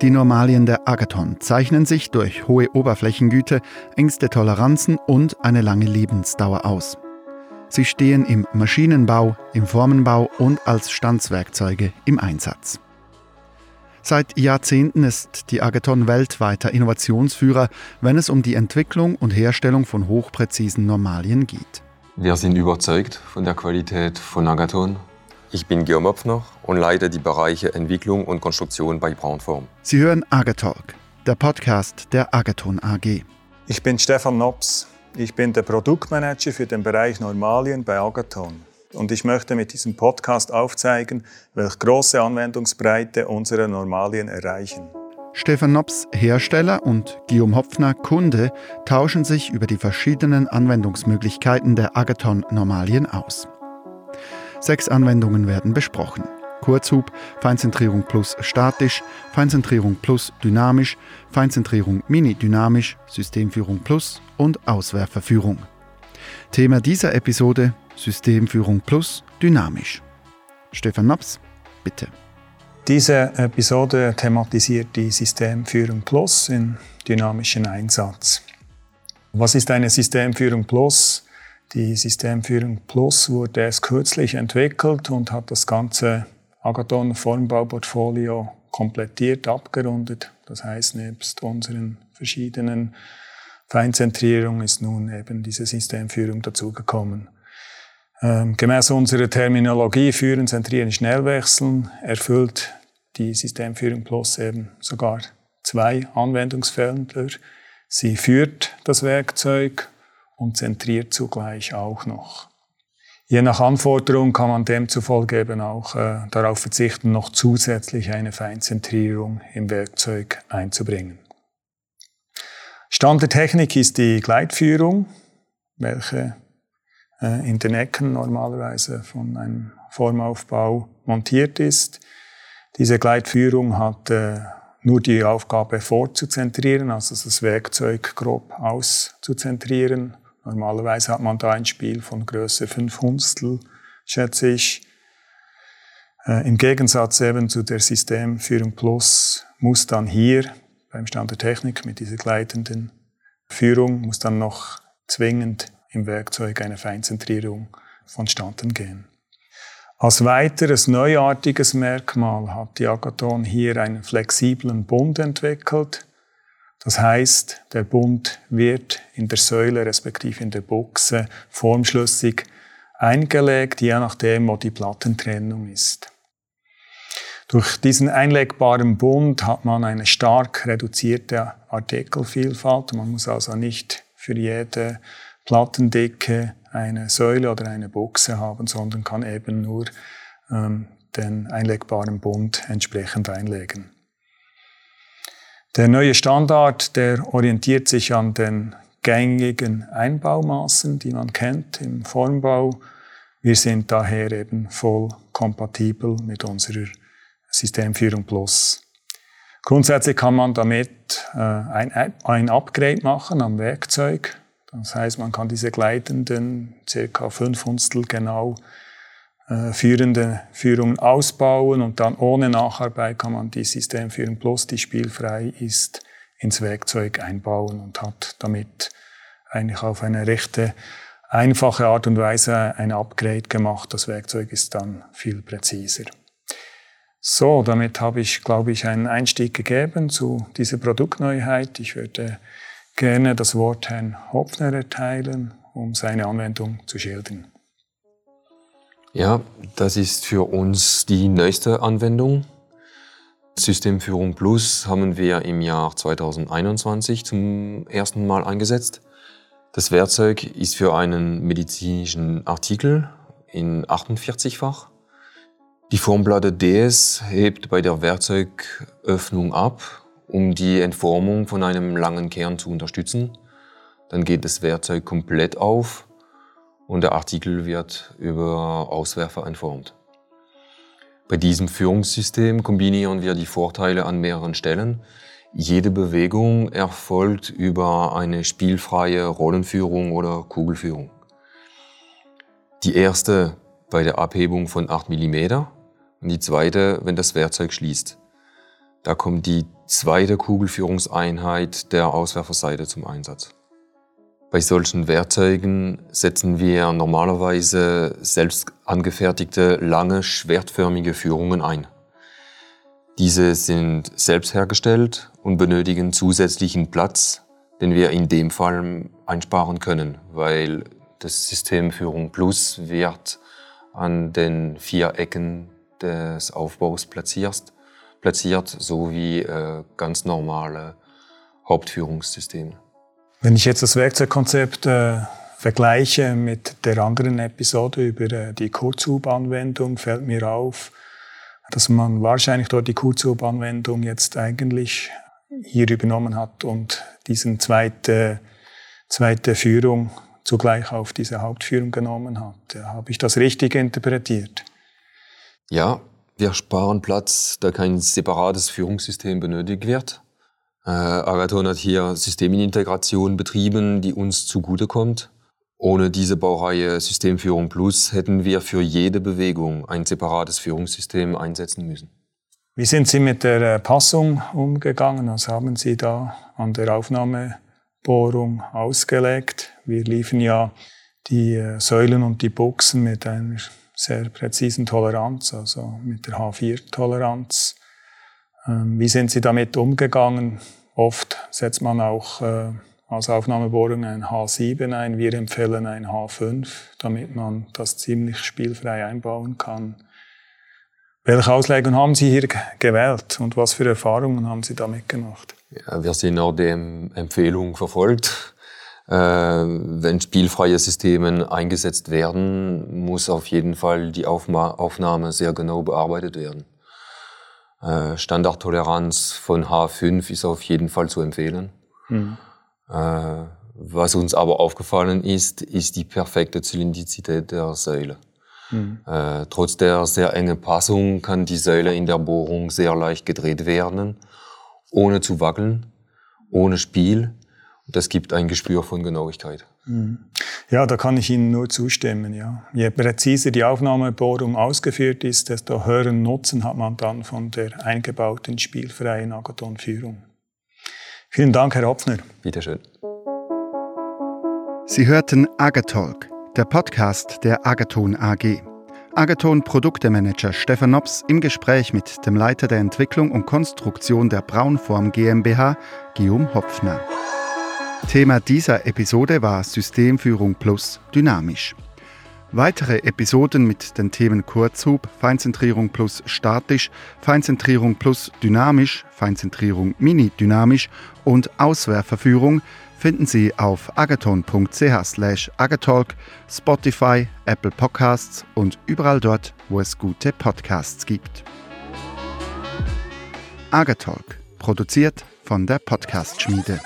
Die Normalien der Agathon zeichnen sich durch hohe Oberflächengüte, engste Toleranzen und eine lange Lebensdauer aus. Sie stehen im Maschinenbau, im Formenbau und als Stanzwerkzeuge im Einsatz. Seit Jahrzehnten ist die Agathon weltweiter Innovationsführer, wenn es um die Entwicklung und Herstellung von hochpräzisen Normalien geht. Wir sind überzeugt von der Qualität von Agathon ich bin Georg Möpfner und leite die Bereiche Entwicklung und Konstruktion bei Braunform. Sie hören Agatalk, der Podcast der Agathon AG. Ich bin Stefan Nops. Ich bin der Produktmanager für den Bereich Normalien bei Agathon. Und ich möchte mit diesem Podcast aufzeigen, welche große Anwendungsbreite unsere Normalien erreichen. Stefan Nops, Hersteller, und Guillaume Hopfner, Kunde, tauschen sich über die verschiedenen Anwendungsmöglichkeiten der Agathon Normalien aus. Sechs Anwendungen werden besprochen. Kurzhub, Feinzentrierung plus statisch, Feinzentrierung plus dynamisch, Feinzentrierung mini-dynamisch, Systemführung plus und Auswerferführung. Thema dieser Episode Systemführung plus dynamisch. Stefan Naps, bitte. Diese Episode thematisiert die Systemführung Plus in dynamischen Einsatz. Was ist eine Systemführung Plus? Die Systemführung Plus wurde erst kürzlich entwickelt und hat das ganze Agathon Formbauportfolio komplettiert, abgerundet. Das heißt, nebst unseren verschiedenen Feinzentrierungen ist nun eben diese Systemführung dazugekommen. Ähm, gemäß unserer Terminologie führen, zentrieren, Schnellwechseln erfüllt die Systemführung Plus eben sogar zwei Anwendungsfelder. Sie führt das Werkzeug und zentriert zugleich auch noch. Je nach Anforderung kann man demzufolge eben auch äh, darauf verzichten, noch zusätzlich eine Feinzentrierung im Werkzeug einzubringen. Stand der Technik ist die Gleitführung, welche äh, in den Ecken normalerweise von einem Formaufbau montiert ist. Diese Gleitführung hat äh, nur die Aufgabe vorzuzentrieren, also das Werkzeug grob auszuzentrieren Normalerweise hat man da ein Spiel von Größe 5 Hundstel, schätze ich. Äh, Im Gegensatz eben zu der Systemführung Plus muss dann hier beim Stand der Technik mit dieser gleitenden Führung muss dann noch zwingend im Werkzeug eine Feinzentrierung vonstatten gehen. Als weiteres neuartiges Merkmal hat die Agathon hier einen flexiblen Bund entwickelt, das heißt, der Bund wird in der Säule respektive in der Buchse formschlüssig eingelegt, je nachdem, wo die Plattentrennung ist. Durch diesen einlegbaren Bund hat man eine stark reduzierte Artikelvielfalt. Man muss also nicht für jede Plattendicke eine Säule oder eine Buchse haben, sondern kann eben nur ähm, den einlegbaren Bund entsprechend einlegen. Der neue Standard, der orientiert sich an den gängigen Einbaumaßen, die man kennt im Formbau. Wir sind daher eben voll kompatibel mit unserer Systemführung Plus. Grundsätzlich kann man damit äh, ein, ein Upgrade machen am Werkzeug. Das heißt, man kann diese gleitenden, circa 5 Hundstel genau äh, führende Führungen ausbauen und dann ohne Nacharbeit kann man die Systemführung plus, die spielfrei ist, ins Werkzeug einbauen und hat damit eigentlich auf eine rechte einfache Art und Weise ein Upgrade gemacht. Das Werkzeug ist dann viel präziser. So, damit habe ich, glaube ich, einen Einstieg gegeben zu dieser Produktneuheit. Ich würde gerne das Wort Herrn Hopfner erteilen, um seine Anwendung zu schildern. Ja, das ist für uns die neueste Anwendung. Systemführung Plus haben wir im Jahr 2021 zum ersten Mal eingesetzt. Das Werkzeug ist für einen medizinischen Artikel in 48-fach. Die Formplatte DS hebt bei der Werkzeugöffnung ab, um die Entformung von einem langen Kern zu unterstützen. Dann geht das Werkzeug komplett auf und der Artikel wird über Auswerfer entformt. Bei diesem Führungssystem kombinieren wir die Vorteile an mehreren Stellen. Jede Bewegung erfolgt über eine spielfreie Rollenführung oder Kugelführung. Die erste bei der Abhebung von 8 mm Und die zweite, wenn das Werkzeug schließt. Da kommt die zweite Kugelführungseinheit der Auswerferseite zum Einsatz. Bei solchen Werkzeugen setzen wir normalerweise selbst angefertigte, lange, schwertförmige Führungen ein. Diese sind selbst hergestellt und benötigen zusätzlichen Platz, den wir in dem Fall einsparen können, weil das System Führung Plus wird an den vier Ecken des Aufbaus platziert, platziert so wie äh, ganz normale Hauptführungssysteme. Wenn ich jetzt das Werkzeugkonzept äh, vergleiche mit der anderen Episode über äh, die Kurzhub-Anwendung, fällt mir auf, dass man wahrscheinlich dort die Kurzhub-Anwendung jetzt eigentlich hier übernommen hat und diesen zweite, zweite Führung zugleich auf diese Hauptführung genommen hat. Habe ich das richtig interpretiert? Ja, wir sparen Platz, da kein separates Führungssystem benötigt wird. Äh, Agathon hat hier Systemintegration betrieben, die uns zugutekommt. Ohne diese Baureihe Systemführung Plus hätten wir für jede Bewegung ein separates Führungssystem einsetzen müssen. Wie sind Sie mit der äh, Passung umgegangen? Was haben Sie da an der Aufnahmebohrung ausgelegt? Wir liefen ja die äh, Säulen und die Buchsen mit einer sehr präzisen Toleranz, also mit der H4-Toleranz. Ähm, wie sind Sie damit umgegangen? Oft setzt man auch äh, als Aufnahmebohrung ein H7 ein. Wir empfehlen ein H5, damit man das ziemlich spielfrei einbauen kann. Welche Auslegung haben Sie hier gewählt und was für Erfahrungen haben Sie damit gemacht? Ja, wir sind auch der Empfehlung verfolgt. Äh, wenn spielfreie Systeme eingesetzt werden, muss auf jeden Fall die Aufnahme sehr genau bearbeitet werden. Äh, Standardtoleranz von H5 ist auf jeden Fall zu empfehlen. Mhm. Äh, was uns aber aufgefallen ist, ist die perfekte Zylindizität der Säule. Mhm. Äh, trotz der sehr engen Passung kann die Säule in der Bohrung sehr leicht gedreht werden, ohne zu wackeln, ohne Spiel. Das gibt ein Gespür von Genauigkeit. Mhm. Ja, da kann ich Ihnen nur zustimmen. Ja. Je präziser die Aufnahmebohrung ausgeführt ist, desto höheren Nutzen hat man dann von der eingebauten spielfreien Agathon-Führung. Vielen Dank, Herr Hopfner. Bitte schön. Sie hörten Agatalk, der Podcast der Agathon AG. Agathon Produktemanager Stefan Nops im Gespräch mit dem Leiter der Entwicklung und Konstruktion der Braunform GmbH, Guillaume Hopfner. Thema dieser Episode war Systemführung plus dynamisch. Weitere Episoden mit den Themen Kurzhub, Feinzentrierung plus statisch, Feinzentrierung plus dynamisch, Feinzentrierung mini-dynamisch und Auswerferführung finden Sie auf agathon.ch agatalk, Spotify, Apple Podcasts und überall dort, wo es gute Podcasts gibt. Agatalk, produziert von der Podcast-Schmiede.